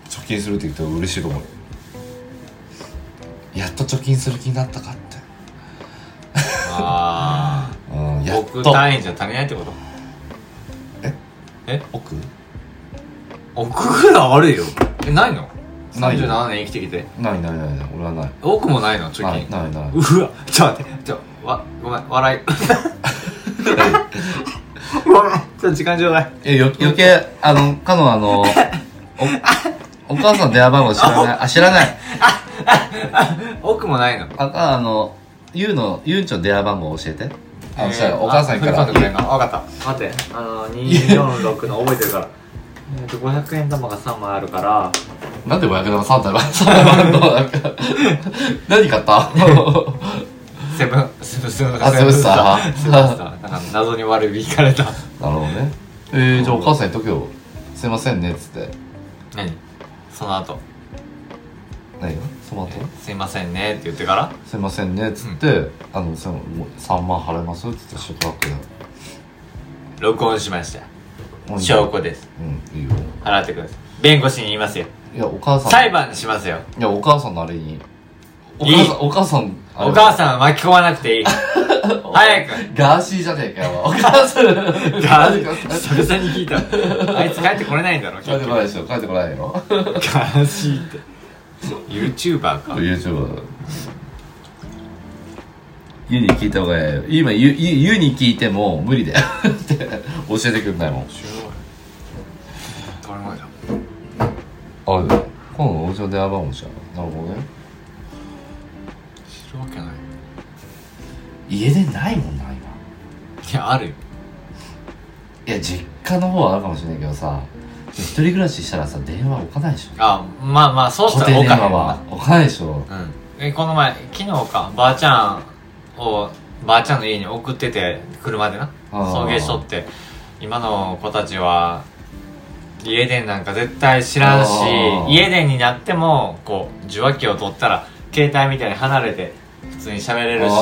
貯金するって言ったら嬉しいと思う。よ。やっと貯金する気になったかって。あうん、あやっ僕と。単位じゃ足りないってこと？え？え？奥？奥ぐらいあるよ。えないの？37年生きてきてないないないない、俺はない。奥もないの？貯金ないないうわちょっと待ってちょわごめん笑いごめんちょっと時間ちょうだいえ、よ、余計、あの、かのあの、お、お母さんの電話番号知らない？あ、知らない。奥もないのあ、かあの、ゆうの、ゆうんちょの電話番号教えて。あのじゃあお母さんから分かった待ってあの246の覚えてるからえっと500円玉が3枚あるからなんで500円玉3体3体あるのなんか。何買った？セブンセブンセブンあセブンスター。セブンスター。なんか謎に割引かれた。なるほどね。えー、じゃあお母さん言っとくよ。すいませんねっつって。何その後。何が？その後？すいませんねって言ってから？すいませんねっつって、あのそのもう3万払います？っつってショットラックで録音しました。うん。証拠です。うんいいよ。払ってください。弁護士に言いますよいやお母さん。裁判しますよ。いやお母さんのあれにおいい。母さんお母さんあれ。お母さん巻き込まなくていい。早く。ガーシーじゃねえかよ。お母さん。ガー久々に聞いた。あいつ帰ってこれないんだろ 帰ってこないでしょ。帰ってこないよガーシーって。YouTuber か。YouTuber ユに聞いた方がいいよ。今ユユユに聞いても無理だよ。っ て教えてくんないもんすごい当たり前だあ今度のお家の電話番号じゃんなるほどね。知るわけない。家でないもんな今。いやあるよ。いや実家の方はあるかもしれないけどさ一人暮らししたらさ電話置かないでしょ。あまあまあそうした固定ら電話は置かな。いでしょ。うん。えこの前昨日かばあちゃんをばあちゃんの家に送ってて車でな。送迎しとって今の子たちは家電なんか絶対知らんし家電になってもこう受話器を取ったら携帯みたいに離れて普通に喋れるし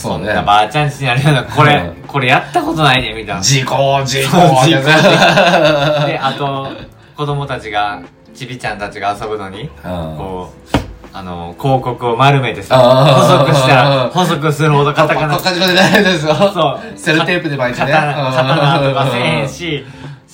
そうね。んなばあちゃんちにあるような これうんこれやったことないねみたいな。事故事故であと子供たちがちびちゃんたちが遊ぶのにうんこうあの広告を丸めてさ細くしたら細くするほどカタカナ。カタカナでないですよ。そう。セルテープで巻いてね。刀刀とかせえへんし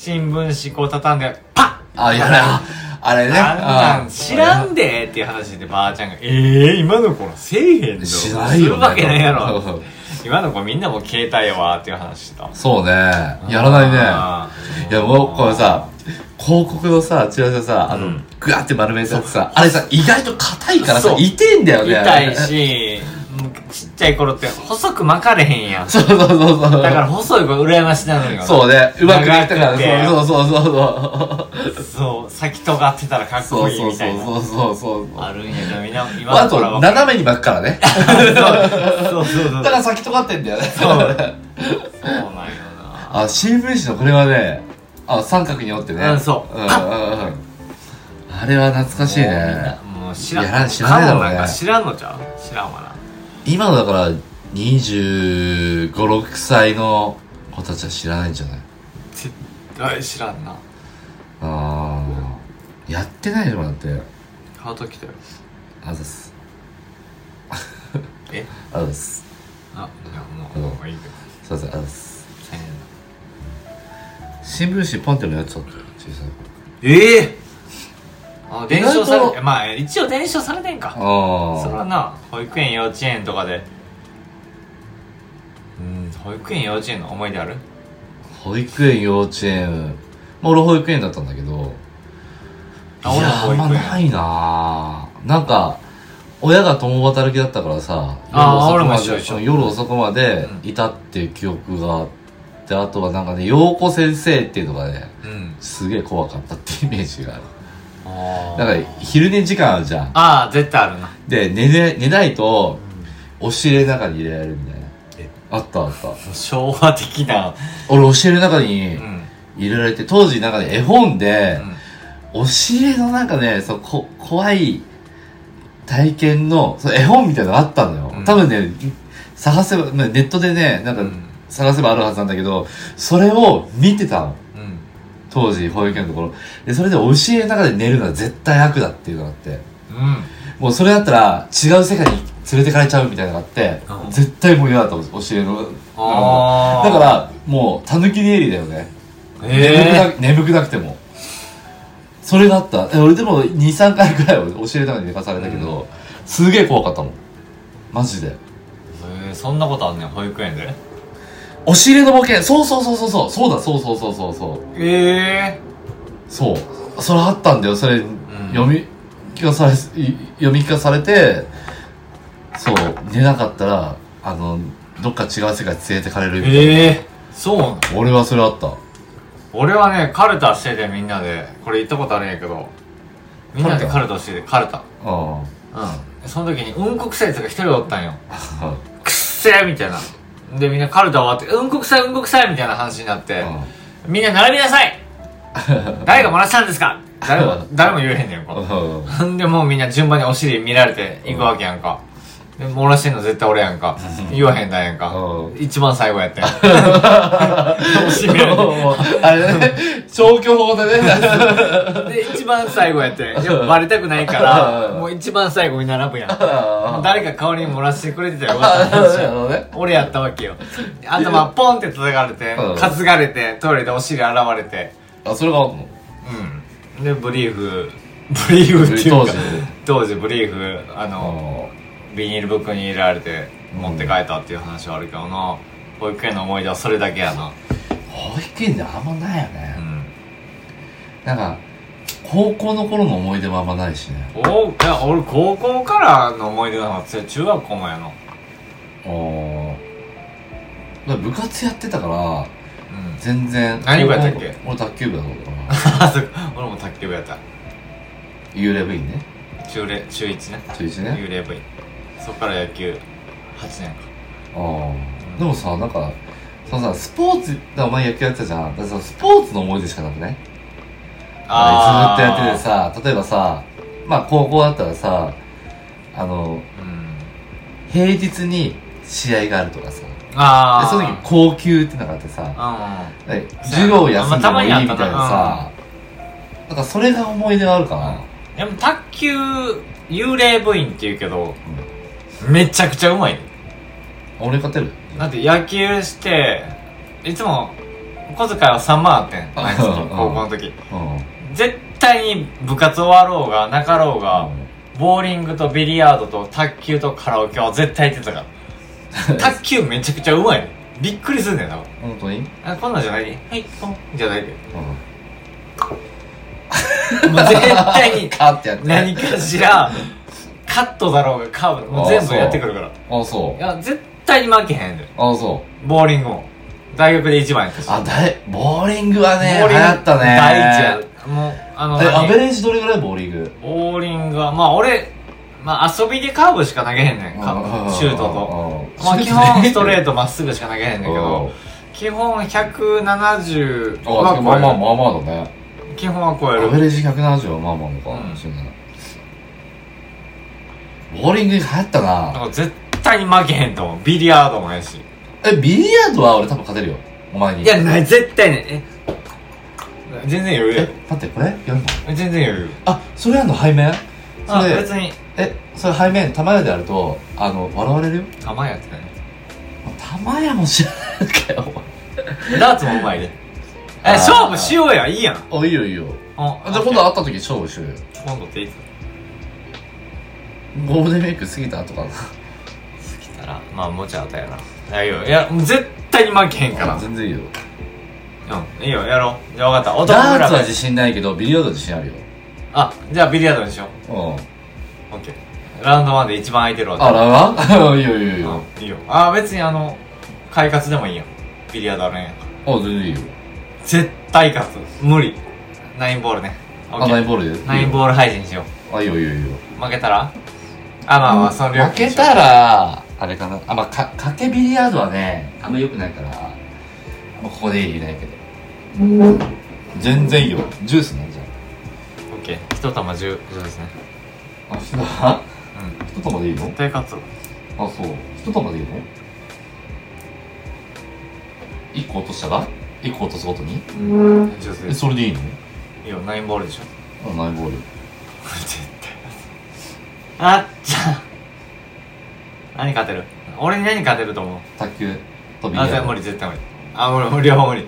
新聞紙こう畳んでパッ！あやらあれね。あんなんあ知らんでっていう話でばあちゃんが「ええ今の子らせえへんのしないよねするわけないやろ。うん今の子みんなもう携帯やわ」っていう話してた。そうね。やらないね。いやもうこれさ広告のさチラシさあの、うん。グワって丸めたやつさあれさ意外と硬いからさ痛いんだよね。痛いしうんちっちゃい頃って細く巻かれへんやん。そうそうそうそう。だから細い子羨ましなのよ。そうね。うまくいったから。そうそうそうそう。そう先尖ってたらかっこいいそうそうみたいな。そうそうそうあるんやけどみんな今あとの子らは。斜めに巻くからね。そうそうそう。だから先尖ってんだよね。そう。そうなんよな。あ新聞紙のこれはねあ三角に折ってね。うんそう。うんうんうん。あれは懐かしいね。もう知らん。知らんか知らんのちゃう？知らんわな今のだから2 5 6歳の子たちは知らないんじゃない？絶対知らんな。ああやってないよだって。ハート来たよあざっす。え？あざっす。あいやもうもういいすいませんあざっす。千円新聞紙ポンってのやつだったよ小さいええあ伝承されまあ一応伝承されてんか。あそれはあな保育園幼稚園とかで。うん保育園幼稚園の思い出ある？保育園幼稚園。まあ俺保育園だったんだけど。あいやあんまないな。ぁなんか親が共働きだったからさ夜遅くまで夜遅くまでいたっていう記憶があってあとはなんかね陽子先生っていうのがねうん。すげえ怖かったってイメージがある。あだから昼寝時間あるじゃん。ああ絶対あるな。で寝れ寝ないと押し入れの中に入れられるみたいなえ？あったあった。昭和的な。俺押し入れの中にうん。入れられて当時なんかね絵本で、うん。押し入れのなんかね、そう、こ、怖い体験の、そう絵本みたいなのがあったのよ。うん。多分ね、探せば、まあネットでね、なんかうん。探せばあるはずなんだけど、それを見てたの。うん当時、保育園のところ。で、それで押し入れの中で寝るのは絶対悪だっていうのがあって。うん。もうそれだったら違う世界に連れてかれちゃうみたいなのがあって、うん。絶対もう嫌だった押し入れの。だから、もう、たぬき寝入りだよね。え眠くな眠くなくても。それがあった。え俺でも23回くらいは教えたのに寝かされたけど、すげえ怖かったもん。マジで。えー、そんなことあんねん保育園で？押し入れの冒険そうそうそうそうそうそうだそうそうそうそうそうええそうそれあったんだよそれ、ん読み聞かされい読み聞かされてそう寝なかったらあのどっか違う世界連れてかれるみたいな。ええそうなの？俺はそれあった。俺はね、カルタしててみんなで、これ行ったことあるんやけど、みんなでカルタ？してて、カルタ。うん。うん。その時に、うんこ臭いやつが一人おったんよ。くっせーみたいな。で、みんなカルタ終わって、うんこ臭い、うんこ臭いみたいな話になって、みんな並びなさい 誰が漏らしたんですか？誰も、誰も言えへんねんか。うんでもうみんな順番にお尻見られていくわけやんか。で、漏らしてんの絶対俺やんか。言わへんだやんかう。一番最後やってん。お尻見られて。あれね、消去法でね。で、一番最後やって。やっぱバレたくないから、もう一番最後に並ぶやん。誰か代わりに漏らしてくれてたらよかった。俺やったわけよ。頭ポンって叩かれてうん、担がれて、トイレでお尻洗われて、あ、それがあんの？うん。で、ブリーフ、ブリーフっていうか当時、当時ブリーフ、あの、ビニール袋に入れられて持って帰ったっていう話はあるけどな。保育園の思い出はそれだけやな。保育園であんまないようね。ん。なんか、高校の頃の思い出もあんまないしね。おいや、俺高校からの思い出が。中学校もやな。おーだから部活やってたから、うん。全然。何部やったっけ？俺卓球部だったから。あ、そっか。俺も卓球部やった。幽霊部員ね。中レ、中1ね。中1ね。幽霊部員。そっから野球、8年か。ああ。でもさ、なんか、そのさ、スポーツ、だお前野球やってたじゃん。だからさ、スポーツの思い出しかなくね。あずっとやっててさ、例えばさ、まあ高校だったらさ、あの、うん。平日に試合があるとかさ。で、ああ。その時、高級ってのがあってさ、うん。で授業休んでもいいみたいなまあたまにあったさ、だからそれが思い出があるかな。でも卓球幽霊部員って言うけど、めちゃくちゃうまいね俺勝てる。だって野球していつも小遣いは3万あってん毎月うん。高校の時。うん。絶対に部活終わろうがなかろうが、ボーリングとビリヤードと卓球とカラオケは絶対行ってたから。卓球めちゃくちゃうまいねびっくりすんねん多分。本当に？あこんなんじゃない？ではいポン。じゃないで。うん。もう絶対に。何かしらカットだろうがカーブもう全部やってくるから。あ、そう。い。や絶対に負けへんで。あ、そう。ボーリングも大学で一番やったし。あ、だい、ボーリングはね、ボーリング流行ったね。第一や。もうあのアベレージどれぐらいボーリング？ボーリングはまあ俺まあ遊びでカーブしか投げへんねん。かシュートと。とまあ基本ストレートまっすぐしか投げへんねんけど。基本170あ、はまあまあ超まあまあだね。基本は超えアベるレージ170はまあまあのかもしれない。ボーリング流行っただな絶対に負けへんと思う。ビリヤードもやし。え、ビリヤードは俺多分勝てるよ。お前に。いやない絶対ねえ全然余裕。えや、待って、これ？やるの？全然余裕。あ、それやんの背面？それ、あ別に。え、それ背面、玉屋でやると、あの、笑われるよ？玉やってたね玉屋も知らないかよ、ダーツもうまいで。えあー。勝負しようや。いいやん。おいいよいいよ。あじゃあ今度会った時勝負しようよ。今度っていつゴールデンウィーク過ぎた後かな。来たらまあもうちょい後やな。いやいいよ。いやもう絶対に負けへんから。あ全然いいよ。うんいいよ。やろう。じゃあ分かった。男ダーツは自信ないけど、ビリヤードは自信あるよ。あじゃあビリヤードにしよう。ん。うオッケー。ラウンド1で一番空いてるわ。あららいいよいいよいいよ。うんいいよ。あ別にあの快活でもいいよビリヤードあるんやから。あ、全然いいよ。絶対勝つ。無理。ナインボールね。オッあ、ナインボールで？ナインボール配信しよあ、いいよいいよいいよ。う負けたら？あまあまあその料負けたら、あれかな。あ、まあ、か、かけビリヤードはね、あんま良くないから、もうここで言えないけど。全然いいよ。ジュースなんじゃん。オッケー。一玉10以上ですね。あ、一玉？うん。一玉でいいの？絶対勝つあ、そう。一玉でいいの？一個落としたら？一個落とすごとに？え、ジュースです。それでいいの？いいよ。ナインボールでしょ。あ、ナインボール。絶対あっちゃ何勝てる？俺に何勝てると思う？卓球とビリヤあ絶対。無理絶対無理。あ無理無理無理。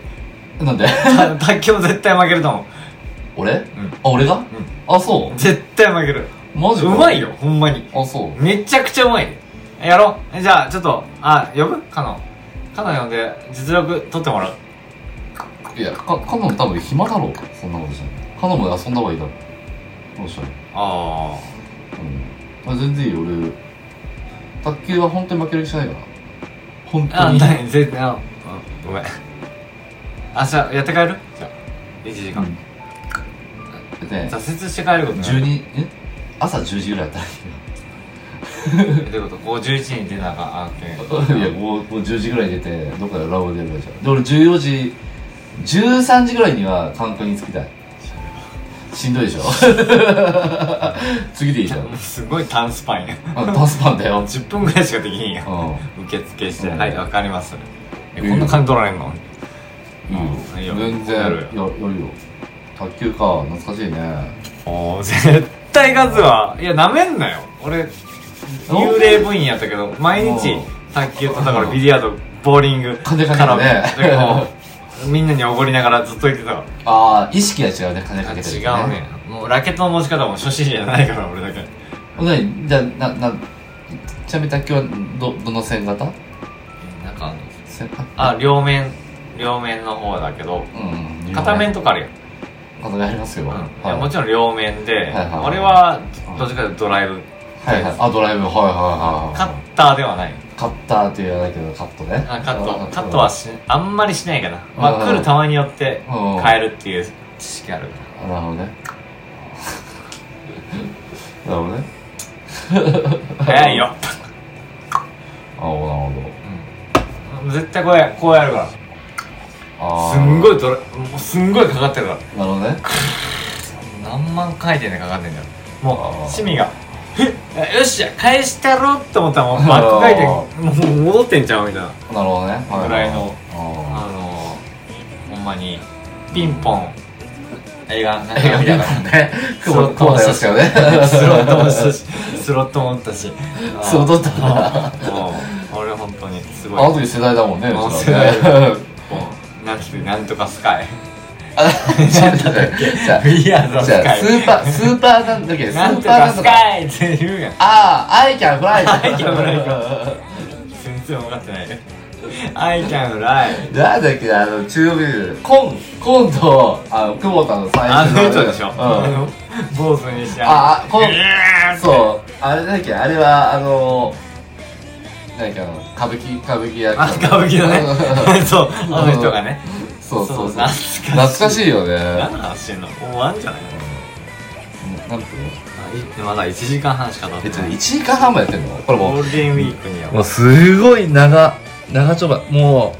なんで？た卓球も絶対負けると思う。俺？あ、うん。俺が？あ、そう？絶対負ける。マジか。うまいよほんまに。あ、そう？めちゃくちゃうまいねやろう。じゃあちょっとあ呼ぶ？カノン。カノン呼んで実力取ってもらう。いや、か、カノン多分暇だろう。そんなことしない。カノンも遊んだ方がいいだろ。どうした？らあうん。あ全然いいよ、俺。卓球は本当に負ける気しないから。あ本当に。何全然あうんごめん。明日やって帰る？じゃあ1時間、うん。で挫折して帰ることない？12え？朝10時ぐらいやったらいえどういうこと？こう11時に出なあかんけんいいよいやもうもう10時ぐらい出てどっかでラボ出るじゃん。で俺14時13時ぐらいには観光に着きたいしんどいでしょ？次でいいじゃん。すごい短スパンや。あダンスパンだよ。10分ぐらいしかできへんや。うん。受付して、うん。はいわかります。えうん。こんな金取られんの？いいよいいよ。全然。ややる。るよやるよ。卓球か。懐かしいね。おー絶対勝つわいやなめんなよ。俺幽霊部員やったけど毎日うん。卓球とだからビリヤードボーリング金かけてね みんなにおごりながらずっと言ってたわ。ああ意識が違うね金かけてる違うね。もうラケットの持ち方も初心者じゃないから俺だけ。ほんでじゃあななちなみに卓球はどどの線型なんか線あ両面両面の方だけどうんうん片面とかあるよ、片面ありますよ、うん。はい。いやもちろん両面で、はいはい俺はどっちかというとドライブ、はいはい。あドライブ。はいはいはいはい。カッターではないカッターって言わないけどカットね。あカット。あカットはしあんまりしないかな、まあ、うん来る球によってうん。変えるっていう知識あるかあなるほどね。なるほどね。ら早いよ、あなるほうん、絶対こうやこうやるから。すんごいドラもうすんごいかかってるから。なるほどね。何万回転でかかってんだよ。もう趣味が。えよっしゃ返したろって思ったらもうバック回転あもう戻ってんちゃうみたいな。なるほどね。ぐらいのああのほんまにピンポン。映画なんかたからね。スロットもしたしスロットもしたしスロットも打ったし。スロット打った。俺本当にすごい。あの時世代だもんね世代 もうなんてなんとかスカイあじゃあじゃあフィアのスじゃあスーパースーパーなんだっけスーパーなんとかとかスカイって言うやんああ、アイキャンフライ I can fly 全然分かってない I can fly なんだっけ、あの、中国人、コン、コンと、あの、久保田の最初の人でしょ、うん。坊主にしてああこのううそう、あれだっけ、あれは、あの、なんだっけ、あの、歌舞伎、歌舞伎役。あ歌舞伎のねそうあの人がねそうそうそう。懐かしい懐かしいよね。何の話してんの？もう終わんじゃない何分あいまだ1時間半しか経ってない。1時間半もやってんの？これもう。ゴールデンウィークには。もうすごい長、長丁場、も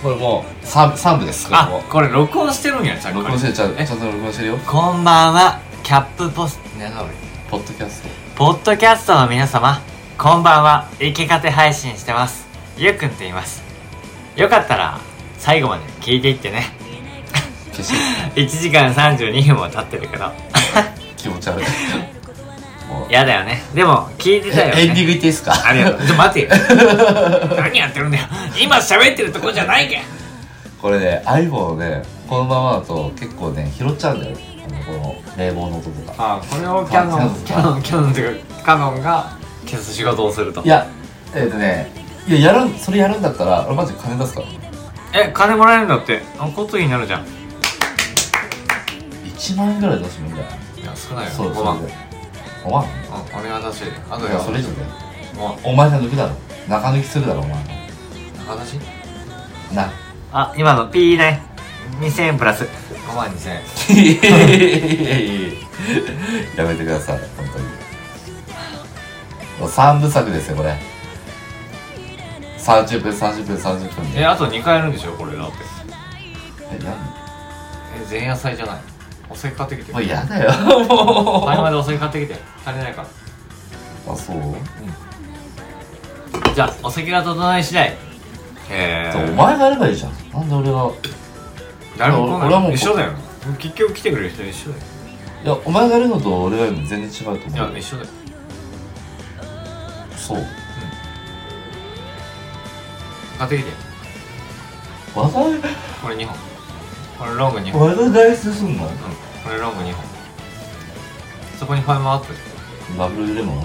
う、これもう、3, 三部です、これあも。う。これ録音してるんやちゃんと。録音してる、ちゃんえ？ちゃんと録音してるよ。こんばんは。キャップポストねポッドキャスト。ポッドキャストの皆様こんばんは。生き方配信してます。ゆうくんと言います。よかったら最後まで聞いていってね。消して、1時間32分も経ってるけど。気持ち悪い。もう。やだよね。でも聞いてたよ、ね、エンディングいっていいですか？ありがとう。ちょ待て。よ 何やってるんだよ。今喋ってるとこじゃないけん。これね iPhone ねこのままだと結構ね拾っちゃうんだよ。この冷房の音とか。あこれをキャノンキャノン。キャノンっていうかカノンが消す仕事をすると。いやえっ、とねいややるんそれやるんだったら俺マジ金出すからえ金もらえるんだって。あ交通費になるじゃん。い1万円ぐらい出してもいいんじゃない？や少ないよ。そう5万。それで。5万？うん俺が出しあといやそれ以上だよもお前が抜くだろ。中抜きするだろお前。う中出しな。あ今の P ね。2000円プラス。5万2000円。やめてください本当に。もう3部作ですよこれ30分30分30分。でえあと2回やるんでしょこれだって。え何え前夜祭じゃない？お酒買ってきてもう嫌だよ。も う前までお酒買ってきて足りないから。あそう？じゃあお酒が整い次第。えー、お前がやればいいじゃん。なんで俺が？誰も来ない。俺はもう一緒だよ。結局来てくれる人一緒だよ。いやお前がやるのと俺がやるの全然違うといや思う一緒だよ。そう買ってきて。これ2本。これロング2本。またダイスすんのうん。これロング2本。そこにファイマーアップ。ダブルレモン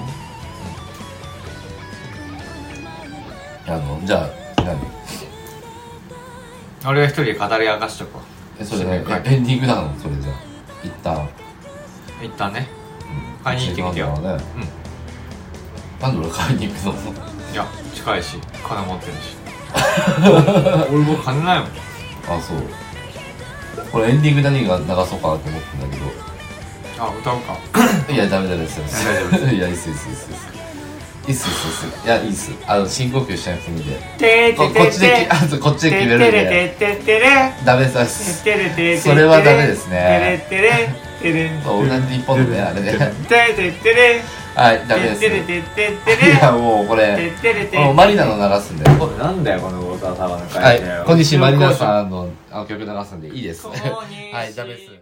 あのじゃあ何？俺が一人で語り明かしとこえそれねはいエンディングなの？それじゃあ。一旦。う一旦ね。買いに行ってきてよ。ねうん。なんで俺買いに行くの？いや近いし金持ってるし 俺僕金ないもんあそう俺エンディング何が流そうかなと思ってんだけどあ歌うかいや、ダメダメですよ。大丈夫ですいや、いいっす、いいっす、いいっす。いいっす、いいっす、いいっす。いや、いいっす。あの、深呼吸しないといいんで。てここっちでき、あとこっちで決めるんで。ててれダメです。てれてれそれはダメですねてれてれてれオールナイトニッポンのね、あれね。てててれはい、ダメです。てれてててれいや、もうこてれ、てれてもうマリナの流すんで。はなんだよこのウォーターサーバーのい、小西マリナさんのあの曲流すんでいいです。はい、ダメです。